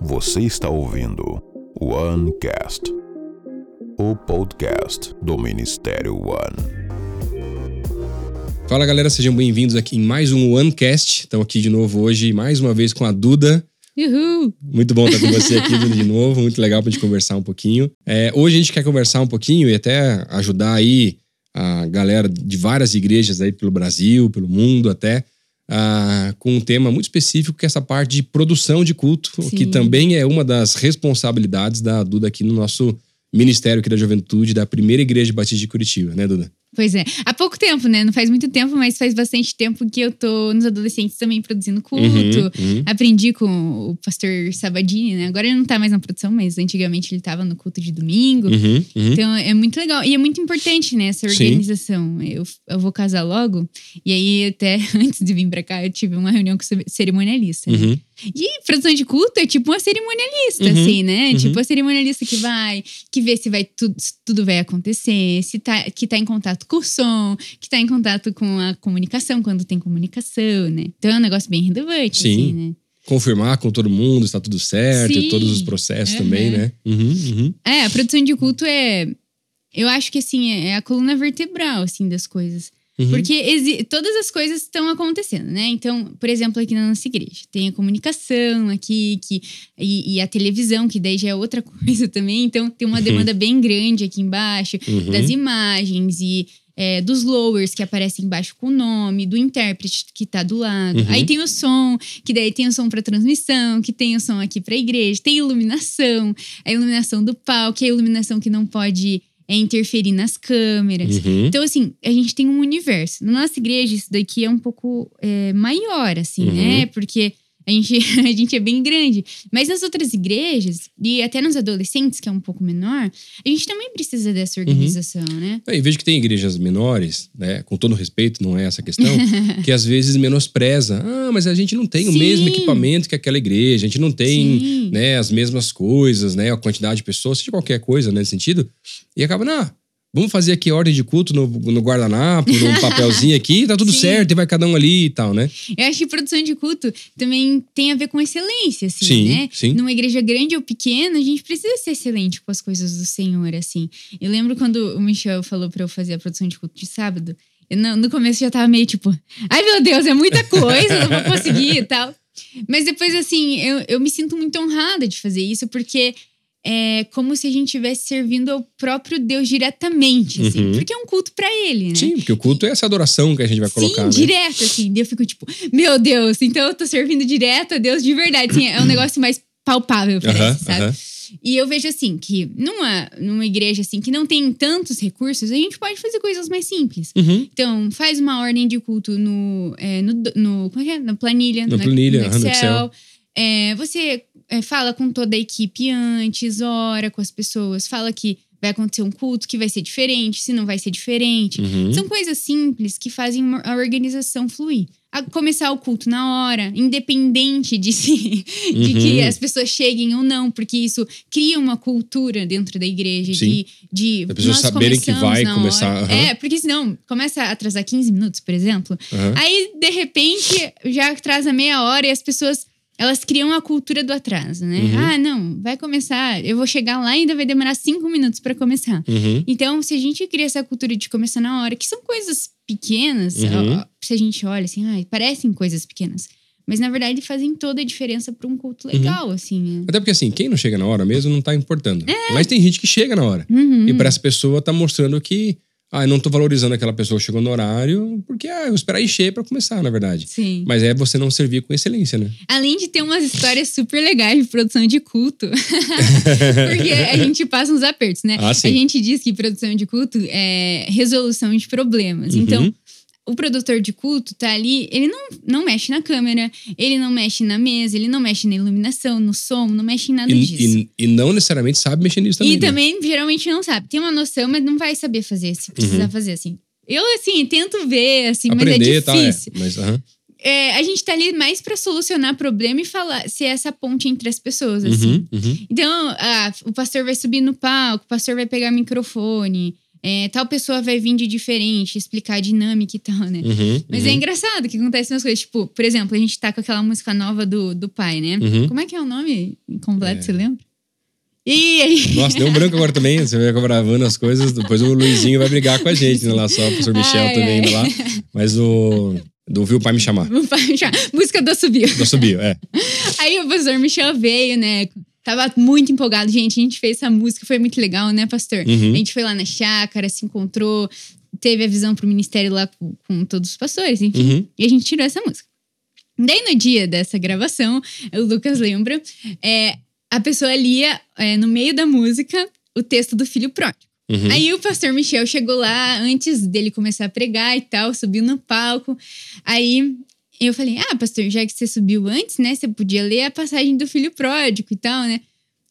Você está ouvindo OneCast, o podcast do Ministério One. Fala galera, sejam bem-vindos aqui em mais um OneCast. Estamos aqui de novo hoje, mais uma vez com a Duda. Uhul! Muito bom estar com você aqui Duda, de novo, muito legal para gente conversar um pouquinho. É, hoje a gente quer conversar um pouquinho e até ajudar aí a galera de várias igrejas aí pelo Brasil, pelo mundo até, ah, com um tema muito específico que é essa parte de produção de culto, Sim. que também é uma das responsabilidades da Duda aqui no nosso Ministério aqui da Juventude da Primeira Igreja Batista de Curitiba, né, Duda? Pois é. Há pouco tempo, né? Não faz muito tempo, mas faz bastante tempo que eu tô nos adolescentes também produzindo culto. Uhum, uhum. Aprendi com o pastor Sabadini, né? Agora ele não tá mais na produção, mas antigamente ele tava no culto de domingo. Uhum, uhum. Então é muito legal. E é muito importante, né? Essa organização. Eu, eu vou casar logo. E aí, até antes de vir pra cá, eu tive uma reunião com o cerimonialista. né? E produção de culto é tipo uma cerimonialista, Uhum, assim, né? uhum. Tipo a cerimonialista que vai, que vê se vai tudo, se tudo vai acontecer, se tá, que tá em contato com o som, que tá em contato com a comunicação, quando tem comunicação, né? Então é um negócio bem relevante, Sim. assim, né? confirmar com todo mundo, está tudo certo, Sim. todos os processos Uhum. também, né? Uhum, uhum. É, a produção de culto é. Eu acho que assim, é a coluna vertebral, assim, das coisas. Uhum. Porque todas as coisas estão acontecendo, né? Então, por exemplo, aqui na nossa igreja, tem a comunicação aqui, que, e, e a televisão, que daí já é outra coisa também. Então, tem uma demanda bem grande aqui embaixo, Uhum. das imagens e é, dos lowers que aparecem embaixo com o nome, do intérprete que tá do lado. Uhum. Aí tem o som, que daí tem o som para transmissão, que tem o som aqui para igreja, tem iluminação, a iluminação do palco, que é a iluminação que não pode é, interferir nas câmeras. Uhum. Então, assim, a gente tem um universo. Na nossa igreja, isso daqui é um pouco é, maior, assim, Uhum. né? Porque a gente, a gente é bem grande. Mas nas outras igrejas, e até nos adolescentes, que é um pouco menor, a gente também precisa dessa organização, né? É, E vejo que tem igrejas menores, né? Com todo respeito, não é essa questão, que às vezes menospreza. Ah, mas a gente não tem o Sim. mesmo equipamento que aquela igreja, a gente não tem Sim. né, as mesmas coisas, né? A quantidade de pessoas, seja qualquer coisa nesse sentido. E acaba, não, vamos fazer aqui ordem de culto no, no guardanapo, num papelzinho aqui, tá tudo Sim. certo, e vai cada um ali e tal, né? Eu acho que produção de culto também tem a ver com excelência, assim, Sim, né? sim. Numa igreja grande ou pequena, a gente precisa ser excelente com as coisas do Senhor, assim. Eu lembro quando o Michel falou pra eu fazer a produção de culto de sábado, eu não- no começo já tava meio tipo, ai meu Deus, é muita coisa, não vou conseguir e tal. Mas depois, assim, eu, eu me sinto muito honrada de fazer isso, porque é como se a gente estivesse servindo ao próprio Deus diretamente, assim. Uhum. Porque é um culto pra ele, né? Sim, porque o culto é essa adoração que a gente vai colocar, Sim, né? direto, assim. Eu fico tipo, meu Deus, então eu tô servindo direto a Deus de verdade. Assim, é um negócio mais palpável, parece, Aham, sabe? aham. E eu vejo assim que numa, numa igreja assim que não tem tantos recursos, a gente pode fazer coisas mais simples. Uhum. Então, faz uma ordem de culto no. é, no, no como é que é? Na planilha. Na no- planilha, no aham, no Excel. Excel. É, você é, fala com toda a equipe antes, ora com as pessoas, fala que vai acontecer um culto que vai ser diferente, se não vai ser diferente. Uhum. São coisas simples que fazem a organização fluir. A começar o culto na hora, independente de, se, de que Uhum. as pessoas cheguem ou não, porque isso cria uma cultura dentro da igreja Sim. de, de As pessoas saberem que vai começar, aham. É, porque senão começa a atrasar 15 minutos, por exemplo. Aí, de repente, já atrasa meia hora e as pessoas. Elas criam a cultura do atraso, né? Uhum. Ah, não, vai começar. Eu vou chegar lá e ainda vai demorar cinco minutos para começar. Uhum. Então, se a gente cria essa cultura de começar na hora, que são coisas pequenas, Uhum. se a gente olha assim, ai, parecem coisas pequenas. Mas na verdade fazem toda a diferença para um culto Uhum. legal, assim. né? Até porque assim, quem não chega na hora mesmo não tá importando. Mas tem gente que chega na hora. Uhum. E para essa pessoa tá mostrando que ah, eu não tô valorizando aquela pessoa que chegou no horário, porque ah, eu esperar encher para começar, na verdade. Sim. Mas é você não servir com excelência, né? Além de ter umas histórias super legais de produção de culto. Porque a gente passa uns apertos, né? Ah, sim. A gente diz que produção de culto é resolução de problemas. Uhum. Então, o produtor de culto tá ali, ele não, não mexe na câmera, ele não mexe na mesa, ele não mexe na iluminação, no som, não mexe em nada E, disso. e- e não necessariamente sabe mexer nisso também. E né? também, geralmente, não sabe. Tem uma noção, mas não vai saber fazer, se precisar Uhum. fazer assim. Eu, assim, tento ver, assim, Aprender mas é e tal, é. difícil. Mas, aham. É, a gente tá ali mais pra solucionar problema e falar, ser essa ponte entre as pessoas, assim. Uhum, uhum. Então, ah, o pastor vai subir no palco, o pastor vai pegar microfone. É, tal pessoa vai vir de diferente, explicar a dinâmica e tal, né? Uhum, Mas uhum. é engraçado que acontece umas coisas. Tipo, por exemplo, a gente tá com aquela música nova do, do pai, né? Uhum. Como é que é o nome completo, É. você lembra? E aí. Nossa, deu um branco agora também. Você vai gravando as coisas, depois o Luizinho vai brigar com a gente, né? Lá só, o professor Michel Ai, também ai. lá. Mas o. Do ouviu o pai me chamar. o pai já- música do Subiu. Já subiu, é. Aí o professor Michel veio, né? Tava muito empolgado. Gente, a gente fez essa música, foi muito legal, né, pastor? Uhum. A gente foi lá na chácara, se encontrou, teve a visão pro ministério lá com, com todos os pastores, enfim. Uhum. E a gente tirou essa música. Daí, no dia dessa gravação, o Lucas lembra, é, a pessoa lia é, no meio da música o texto do filho pródigo. Uhum. Aí o pastor Michel chegou lá antes dele começar a pregar e tal, subiu no palco. Aí eu falei: Ah, pastor, já que você subiu antes, né? Você podia ler a passagem do filho pródigo e tal, né?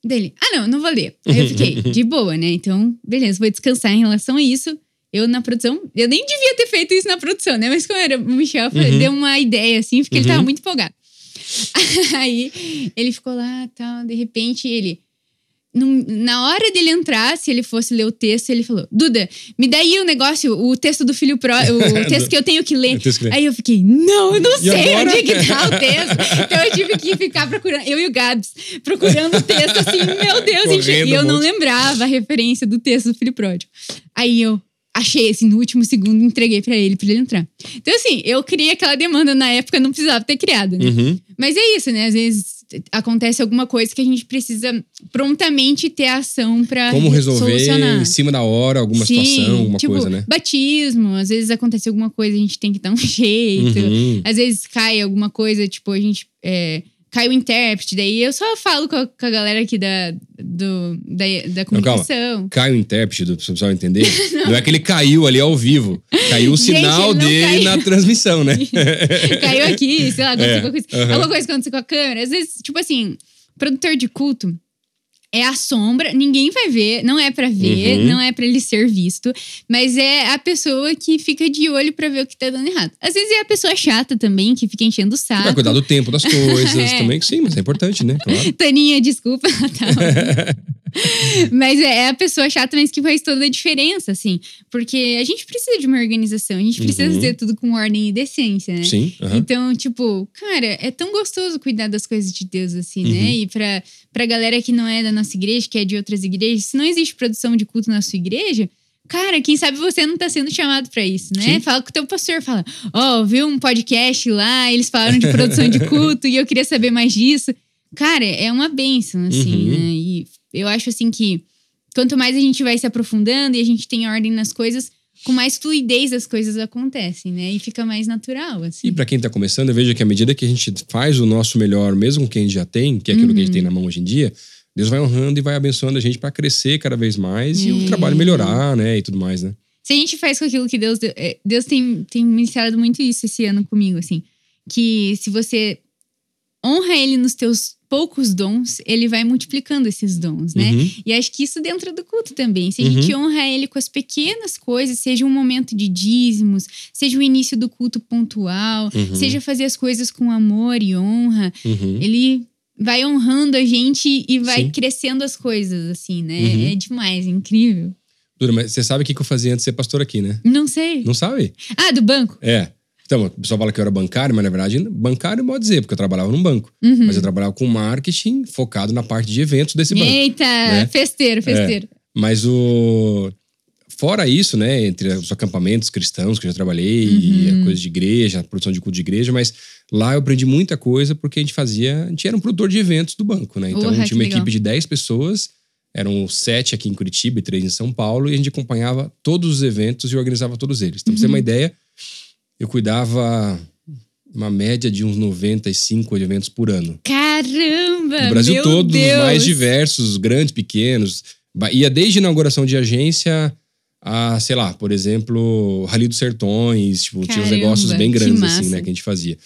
Dele, ah, não, não vou ler. Aí eu fiquei, de boa, né? Então, beleza, vou descansar em relação a isso. Eu na produção, eu nem devia ter feito isso na produção, né? Mas como era o Michel, Uhum. deu uma ideia assim, porque ele Uhum. tava muito empolgado. Aí ele ficou lá, tal, de repente ele. Num- na hora dele entrar, se ele fosse ler o texto, ele falou: Duda, me dá aí o negócio, o texto do filho pró, o texto que eu tenho que ler. Que ler. Aí eu fiquei, não, eu não E sei agora? onde é que tá o texto. Então eu tive que ficar procurando, eu e o Gabs, procurando o texto assim, meu Deus, gente, e eu um não lembrava a referência do texto do filho pródigo. Aí eu achei assim no último segundo, entreguei pra ele, pra ele entrar. Então assim, eu criei aquela demanda na época, não precisava ter criado, né? Uhum. Mas é isso, né? Às vezes acontece alguma coisa que a gente precisa prontamente ter ação pra Como re- resolver solucionar. em cima da hora alguma Sim, situação, alguma tipo, coisa, né? Batismo, às vezes acontece alguma coisa, a gente tem que dar um jeito. Uhum. Às vezes cai alguma coisa, tipo, a gente. É, cai o intérprete, daí eu só falo com a, com a galera aqui da, do, da, da comunicação. Cai o intérprete, do pessoal entender. Não. é que ele caiu ali ao vivo. Caiu o Gente, sinal não dele caiu. na transmissão, né? Caiu aqui, sei lá, aconteceu É, alguma coisa. aham. Alguma coisa aconteceu com a câmera. Às vezes, tipo assim, produtor de culto é a sombra, ninguém vai ver, não é pra ver, Uhum. não é pra ele ser visto, mas é a pessoa que fica de olho pra ver o que tá dando errado. Às vezes é a pessoa chata também, que fica enchendo o saco. Vai cuidar do tempo das coisas É. também, que sim, mas é importante, né? Claro. Taninha, desculpa. Tá. mas é a pessoa chata, mas que faz toda a diferença, assim. Porque a gente precisa de uma organização, a gente precisa Uhum. fazer tudo com ordem e decência, né? Sim. aham. Então, tipo, cara, é tão gostoso cuidar das coisas de Deus, assim, Uhum. né? E pra, pra galera que não é da nossa igreja, que é de outras igrejas, se não existe produção de culto na sua igreja, cara, quem sabe você não tá sendo chamado pra isso, né? Sim. Fala com o teu pastor, fala, ó, viu um podcast lá, eles falaram de produção de culto e eu queria saber mais disso. Cara, é uma bênção, assim, Uhum. né? E eu acho, assim, que quanto mais a gente vai se aprofundando e a gente tem ordem nas coisas, com mais fluidez as coisas acontecem, né? E fica mais natural, assim. E para quem tá começando, eu vejo que à medida que a gente faz o nosso melhor, mesmo com o que a gente já tem, que é aquilo que a Uhum. gente tem na mão hoje em dia, Deus vai honrando e vai abençoando a gente para crescer cada vez mais e o trabalho melhorar, né? E tudo mais, né? Se a gente faz com aquilo que Deus deu, é, Deus tem, tem ministrado muito isso esse ano comigo, assim. Que se você honra Ele nos teus poucos dons, Ele vai multiplicando esses dons, né? Uhum. E acho que isso dentro do culto também. Se a gente honra Ele com as pequenas coisas, seja um momento de dízimos, seja o início do culto pontual, Uhum. seja fazer as coisas com amor e honra, Uhum. Ele vai honrando a gente e vai Sim. crescendo as coisas, assim, né? Uhum. É demais, é incrível. Dura, mas você sabe o que eu fazia antes de ser pastor aqui, né? Não sei. Não sabe? Ah, do banco? É. Então, o pessoal fala que eu era bancário, mas na verdade, bancário pode dizer, porque eu trabalhava num banco. Uhum. Mas eu trabalhava com marketing focado na parte de eventos desse banco. Eita, né? festeiro, festeiro. Mas o. Fora isso, né, entre os acampamentos cristãos que eu já trabalhei, e Uhum. a coisa de igreja, a produção de culto de igreja, mas lá eu aprendi muita coisa porque a gente fazia. A gente era um produtor de eventos do banco, né? Então Porra, tinha que uma legal. equipe de 10 pessoas, eram sete aqui em Curitiba e três em São Paulo, e a gente acompanhava todos os eventos e organizava todos eles. Então, pra você ter Uhum. uma ideia, eu cuidava uma média de uns 95 eventos por ano. Caramba! No Brasil todo, Deus. mais diversos, grandes, pequenos. Ia desde inauguração de agência a, sei lá, por exemplo, Rally dos Sertões, tipo, tinha uns Caramba, negócios bem grandes, assim, né, que a gente fazia.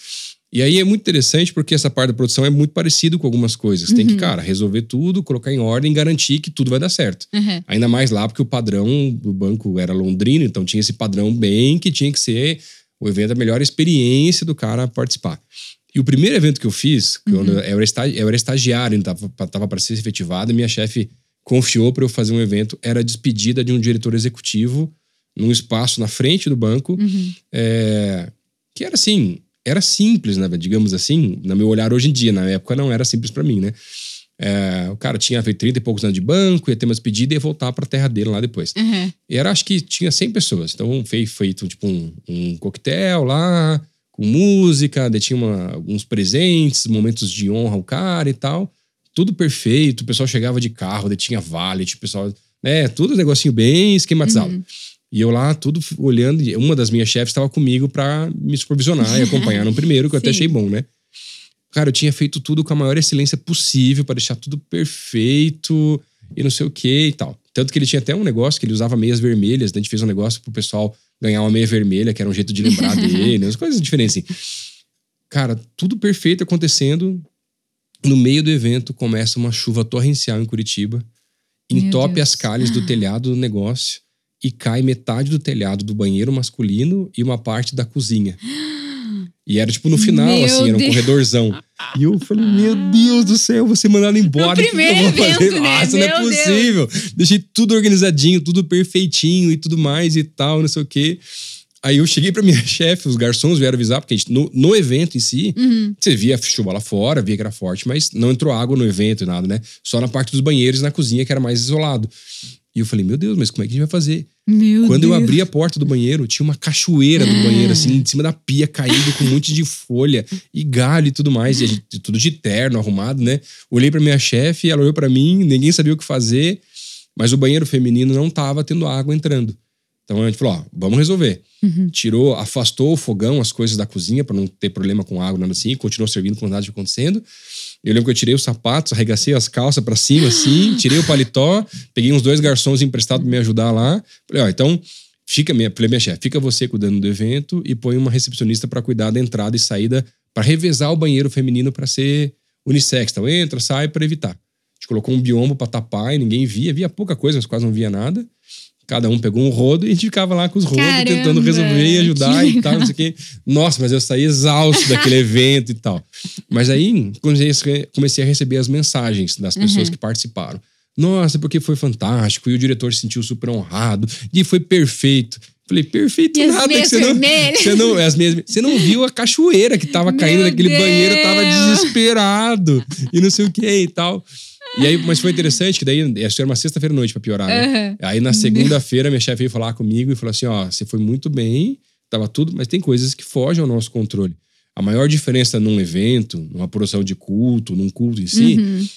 E aí é muito interessante porque essa parte da produção é muito parecido com algumas coisas. Tem que, Uhum. cara, resolver tudo, colocar em ordem e garantir que tudo vai dar certo. Aham. Ainda mais lá, porque o padrão do banco era londrino, então tinha esse padrão bem que tinha que ser o evento, a melhor experiência do cara participar. E o primeiro evento que eu fiz, quando eu, era eu era estagiário, ainda tava, tava para ser efetivado, e minha chefe confiou para eu fazer um evento. Era a despedida de um diretor executivo num espaço na frente do banco, Uhum. é, que era assim, era simples, né, digamos assim, no meu olhar hoje em dia. Na época não era simples para mim, né? É, o cara tinha feito 30 e poucos anos de banco, ia ter uma despedida e ia voltar pra terra dele lá depois. Uhum. E era, acho que tinha 100 pessoas. Então, foi feito tipo um, um coquetel lá, com música, daí tinha uma- alguns presentes, momentos de honra ao cara e tal. Tudo perfeito. O pessoal chegava de carro, daí tinha valet, o pessoal, né? Tudo um negocinho bem esquematizado. Uhum. E eu lá, tudo olhando, uma das minhas chefes estava comigo pra me supervisionar e acompanhar no primeiro, que eu até Sim. achei bom, né? Cara, eu tinha feito tudo com a maior excelência possível pra deixar tudo perfeito e não sei o que e tal. Tanto que ele tinha até um negócio que ele usava meias vermelhas, né? a gente fez um negócio pro pessoal ganhar uma meia vermelha, que era um jeito de lembrar dele, umas coisas diferentes assim. Cara, tudo perfeito acontecendo. No meio do evento começa uma chuva torrencial em Curitiba, Meu entope as calhas do telhado do negócio e cai metade do telhado do banheiro masculino e uma parte da cozinha. E era tipo no final, Meu assim, era um Deus. corredorzão. E eu falei, meu Deus do céu, ser mandado embora. No o que primeiro eu vou fazer? evento, né? Nossa, não é Meu Deus. possível. Deixei tudo organizadinho, tudo perfeitinho e tudo mais e tal, não sei o quê. Aí eu cheguei pra minha chefe, os garçons vieram avisar, porque gente, no, no evento em si, Uhum. você via a chuva lá fora, via que era forte, mas não entrou água no evento e nada, né? Só na parte dos banheiros na cozinha, que era mais isolado. E eu falei, meu Deus, mas como é que a gente vai fazer? Meu Quando Deus. eu abri a porta do banheiro, tinha uma cachoeira do banheiro, assim, em cima da pia, caindo com um monte de folha e galho e tudo mais. E gente, tudo de terno, arrumado, né? Olhei pra minha chefe, ela olhou pra mim, ninguém sabia o que fazer, mas o banheiro feminino não tava tendo água entrando. Então a gente falou, ó, vamos resolver. Uhum. Tirou, afastou o fogão, as coisas da cozinha, pra não ter problema com água, nada assim, continuou servindo com nada acontecendo. Eu lembro que eu tirei os sapatos, arregacei as calças pra cima, assim, tirei o paletó, peguei uns dois garçons emprestados pra me ajudar lá. Falei, ó, então, fica minha, falei, minha chefe, fica você cuidando do evento e põe uma recepcionista pra cuidar da entrada e saída, pra revezar o banheiro feminino pra ser unissex. Então, entra, sai, pra evitar. A gente colocou um biombo pra tapar e ninguém via, via pouca coisa, mas quase não via nada. Cada um pegou um rodo e a gente ficava lá com os rodos Caramba, tentando resolver e ajudar e tal, não sei o quê. Nossa, mas eu saí exausto daquele evento e tal. Mas aí comecei, comecei a receber as mensagens das pessoas Uhum. que participaram. Nossa, porque foi fantástico e o diretor se sentiu super honrado e foi perfeito. Falei, perfeito E nada, que você não, vermelhas? você não, as meias, você não viu a cachoeira que tava Meu caindo naquele banheiro, eu tava desesperado e não sei o que e tal. E aí, mas foi interessante que daí, acho que era uma sexta-feira à noite pra piorar, né? Uhum. Aí na segunda-feira minha chefe veio falar comigo e falou assim: ó, você foi muito bem, tava tudo, mas tem coisas que fogem ao nosso controle. A maior diferença num evento, numa produção de culto, num culto em si, Uhum.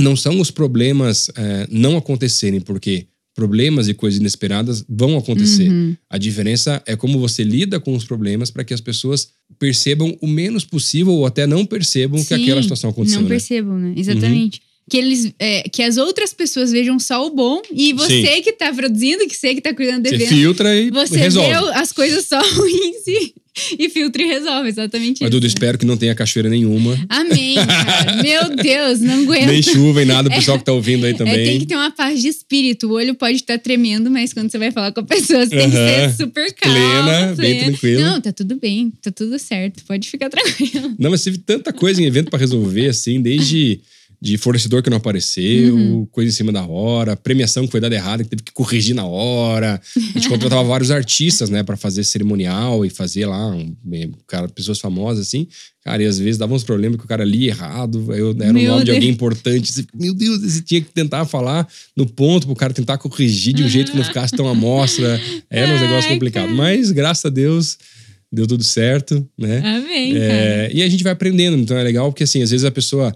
não são os problemas é, não acontecerem, porque problemas e coisas inesperadas vão acontecer. Uhum. A diferença é como você lida com os problemas para que as pessoas percebam o menos possível ou até não percebam que Sim, aquela situação aconteceu. Não né? percebam, né? Exatamente. Que, eles, é, que as outras pessoas vejam só o bom e você que tá produzindo, que você que tá cuidando do Você evento, filtra e você resolve. vê as coisas só ruins e, e filtra e resolve. Exatamente Mas, isso. Dudu, espero que não tenha cachoeira nenhuma. Amém, cara. Meu Deus, não aguento. Nem chuva, nem nada. O pessoal que tá ouvindo aí É, tem também. que ter uma paz de espírito. O olho pode estar tremendo, mas quando você vai falar com a pessoa, você tem que ser super calma. Plena, bem tranquila. Não, tá tudo bem, tá tudo certo. Pode ficar tranquilo. Não, mas teve tanta coisa em evento pra resolver, assim, desde de fornecedor que não apareceu, Uhum. coisa em cima da hora, premiação que foi dada errada, que teve que corrigir na hora. A gente contratava vários artistas, né, pra fazer cerimonial e fazer lá, um, um cara, pessoas famosas, assim. Cara, e às vezes dava uns problemas que o cara lia errado, eu, era o Meu nome de Deus. alguém importante. Você, meu Deus, você tinha que tentar falar no ponto pro cara tentar corrigir de um jeito que não ficasse tão amostra. Era um negócio complicado. Mas, graças a Deus, deu tudo certo, né? Amém. É, e a gente vai aprendendo, então é legal porque assim, às vezes a pessoa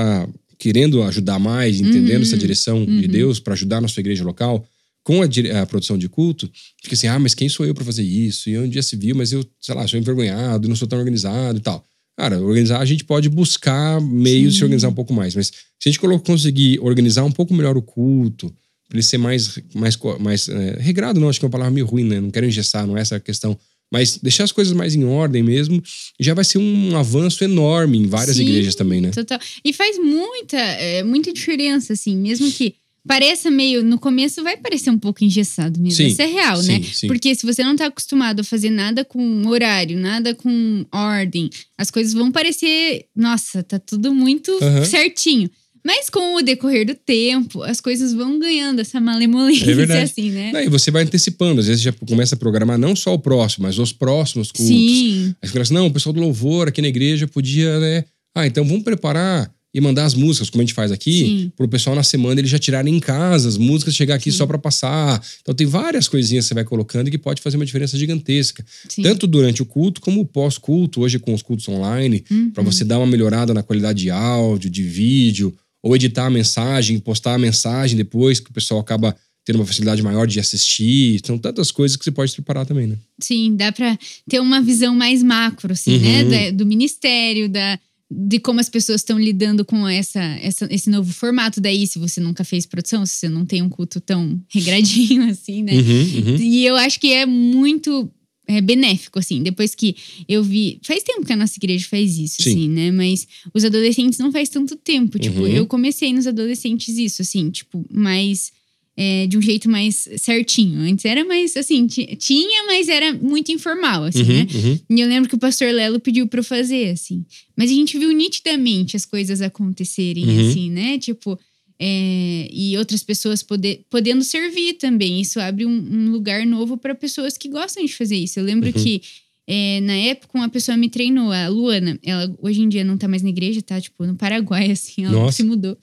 tá querendo ajudar mais, entendendo Uhum, essa direção de Deus para ajudar na sua igreja local com a, a produção de culto, fica assim: "Ah, mas quem sou eu para fazer isso?" E um dia se viu, mas eu, sei lá, sou envergonhado, não sou tão organizado e tal. Cara, organizar a gente pode buscar meios de Sim. se organizar um pouco mais, mas se a gente conseguir organizar um pouco melhor o culto, para ele ser mais mais mais é, regrado, não, acho que é uma palavra meio ruim, né? Não quero engessar, não é essa a questão. Mas deixar as coisas mais em ordem mesmo, já vai ser um avanço enorme em várias Sim. igrejas também, né? Total. E faz muita, é, muita diferença, assim, mesmo que pareça meio. No começo vai parecer um pouco engessado mesmo. Sim, Isso é real, né? sim, sim. Porque se você não tá acostumado a fazer nada com horário, nada com ordem, as coisas vão parecer. Nossa, tá tudo muito Aham. certinho. Mas com o decorrer do tempo, as coisas vão ganhando essa malemolência, É verdade. assim, né? Aí você vai antecipando, às vezes já começa a programar não só o próximo, mas os próximos cultos. Sim. Aí assim, não, o pessoal do louvor aqui na igreja podia, né? Ah, então vamos preparar e mandar as músicas, como a gente faz aqui, Sim. pro pessoal na semana eles já tirarem em casa as músicas, chegar aqui só pra passar. Então tem várias coisinhas que você vai colocando e que pode fazer uma diferença gigantesca. Sim. Tanto durante o culto como o pós-culto, hoje com os cultos online, Uhum. pra você dar uma melhorada na qualidade de áudio, de vídeo, ou editar a mensagem, postar a mensagem depois, que o pessoal acaba tendo uma facilidade maior de assistir. São tantas coisas que você pode se preparar também, né? Sim, dá pra ter uma visão mais macro, assim, Uhum. né? Do ministério, da, de como as pessoas estão lidando com essa, essa- esse novo formato. Daí, se você nunca fez produção, se você não tem um culto tão regradinho, assim, né? Uhum, uhum. E eu acho que é muito é, benéfico, assim. Depois que eu vi. Faz tempo que a nossa igreja faz isso, Sim. assim, né? Mas os adolescentes não faz tanto tempo. Tipo, Uhum. eu comecei nos adolescentes isso, assim, tipo, mais. é, de um jeito mais certinho. Antes era mais assim, ti- tinha, mas era muito informal, assim, né? Uhum, uhum. E eu lembro que o pastor Lelo pediu pra eu fazer, assim. Mas a gente viu nitidamente as coisas acontecerem, Uhum. assim, né? Tipo, é, e outras pessoas poder, podendo servir também. Isso abre um, um lugar novo para pessoas que gostam de fazer isso. Eu lembro Uhum. que é, na época uma pessoa me treinou, a Luana. Ela hoje em dia não tá mais na igreja, tá? Tipo, no Paraguai, assim, ela Nossa. se mudou.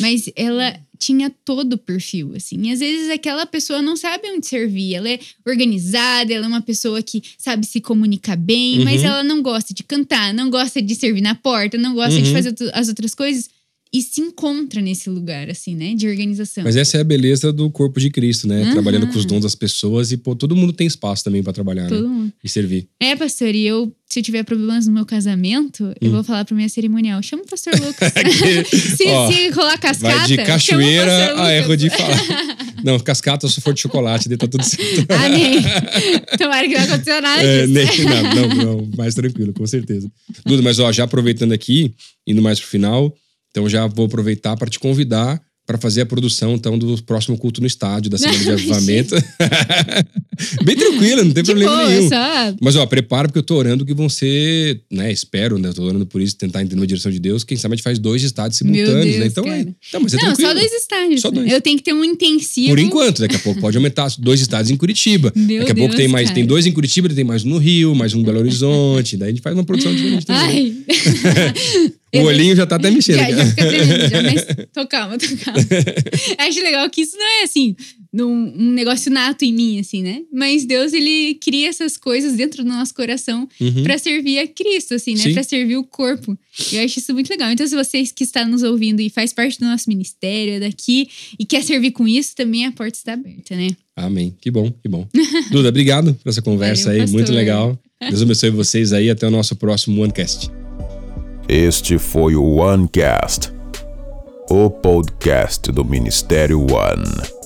Mas ela tinha todo o perfil, assim. E às vezes aquela pessoa não sabe onde servir. Ela é organizada, ela é uma pessoa que sabe se comunicar bem, Uhum. mas ela não gosta de cantar, não gosta de servir na porta, não gosta de Uhum. fazer tu- as outras coisas. E se encontra nesse lugar, assim, né? De organização. Mas essa é a beleza do corpo de Cristo, né? Uhum. Trabalhando com os dons das pessoas e pô, todo mundo tem espaço também pra trabalhar, né? Todo mundo. E servir. É, pastor, e eu, se eu tiver problemas no meu casamento, Hum. eu vou falar pra minha cerimonial. Chama o pastor Lucas. se, Ó, se rolar cascata. Vai de cachoeira a erro de falar. Não, cascata se for de chocolate, daí tá tudo certo. Amém. Tomara que não aconteça nada É, disso. nem, não, não, não, mais tranquilo, com certeza. Duda, mas ó, já aproveitando aqui, indo mais pro final, então já vou aproveitar para te convidar para fazer a produção então do próximo culto no estádio da semana de avivamento. Bem tranquilo, não tem De problema boa, nenhum. só Mas ó, prepara porque eu tô orando que vão ser, né, espero, né, tô orando por isso, tentar entender a direção de Deus, quem sabe a gente faz dois estádios simultâneos, Deus, né? Então, é, então, mas é não, tranquilo. só dois estádios. Só né? dois. Eu tenho que ter um intensivo. Por enquanto, daqui a pouco pode aumentar dois estádios em Curitiba. Meu daqui a pouco Deus, tem mais, cara. tem dois em Curitiba, tem mais um no Rio, mais um em Belo Horizonte. daí a gente faz uma produção diferente também. Ai. O olhinho já tá até mexendo. Já, já fica tremendo, já, mas tô calma, tô calma. Acho legal que isso não é assim, num, um negócio nato em mim, assim, né? Mas Deus, ele cria essas coisas dentro do nosso coração Uhum. pra servir a Cristo, assim, né? Pra servir o corpo. Eu acho isso muito legal. Então, se vocês que estão nos ouvindo e faz parte do nosso ministério daqui e quer servir com isso, também a porta está aberta, né? Amém. Que bom, que bom. Duda, obrigado por essa conversa Valeu, aí, muito pastor. legal. Deus abençoe vocês aí. Até o nosso próximo OneCast. Este foi o OneCast, o podcast do Ministério One.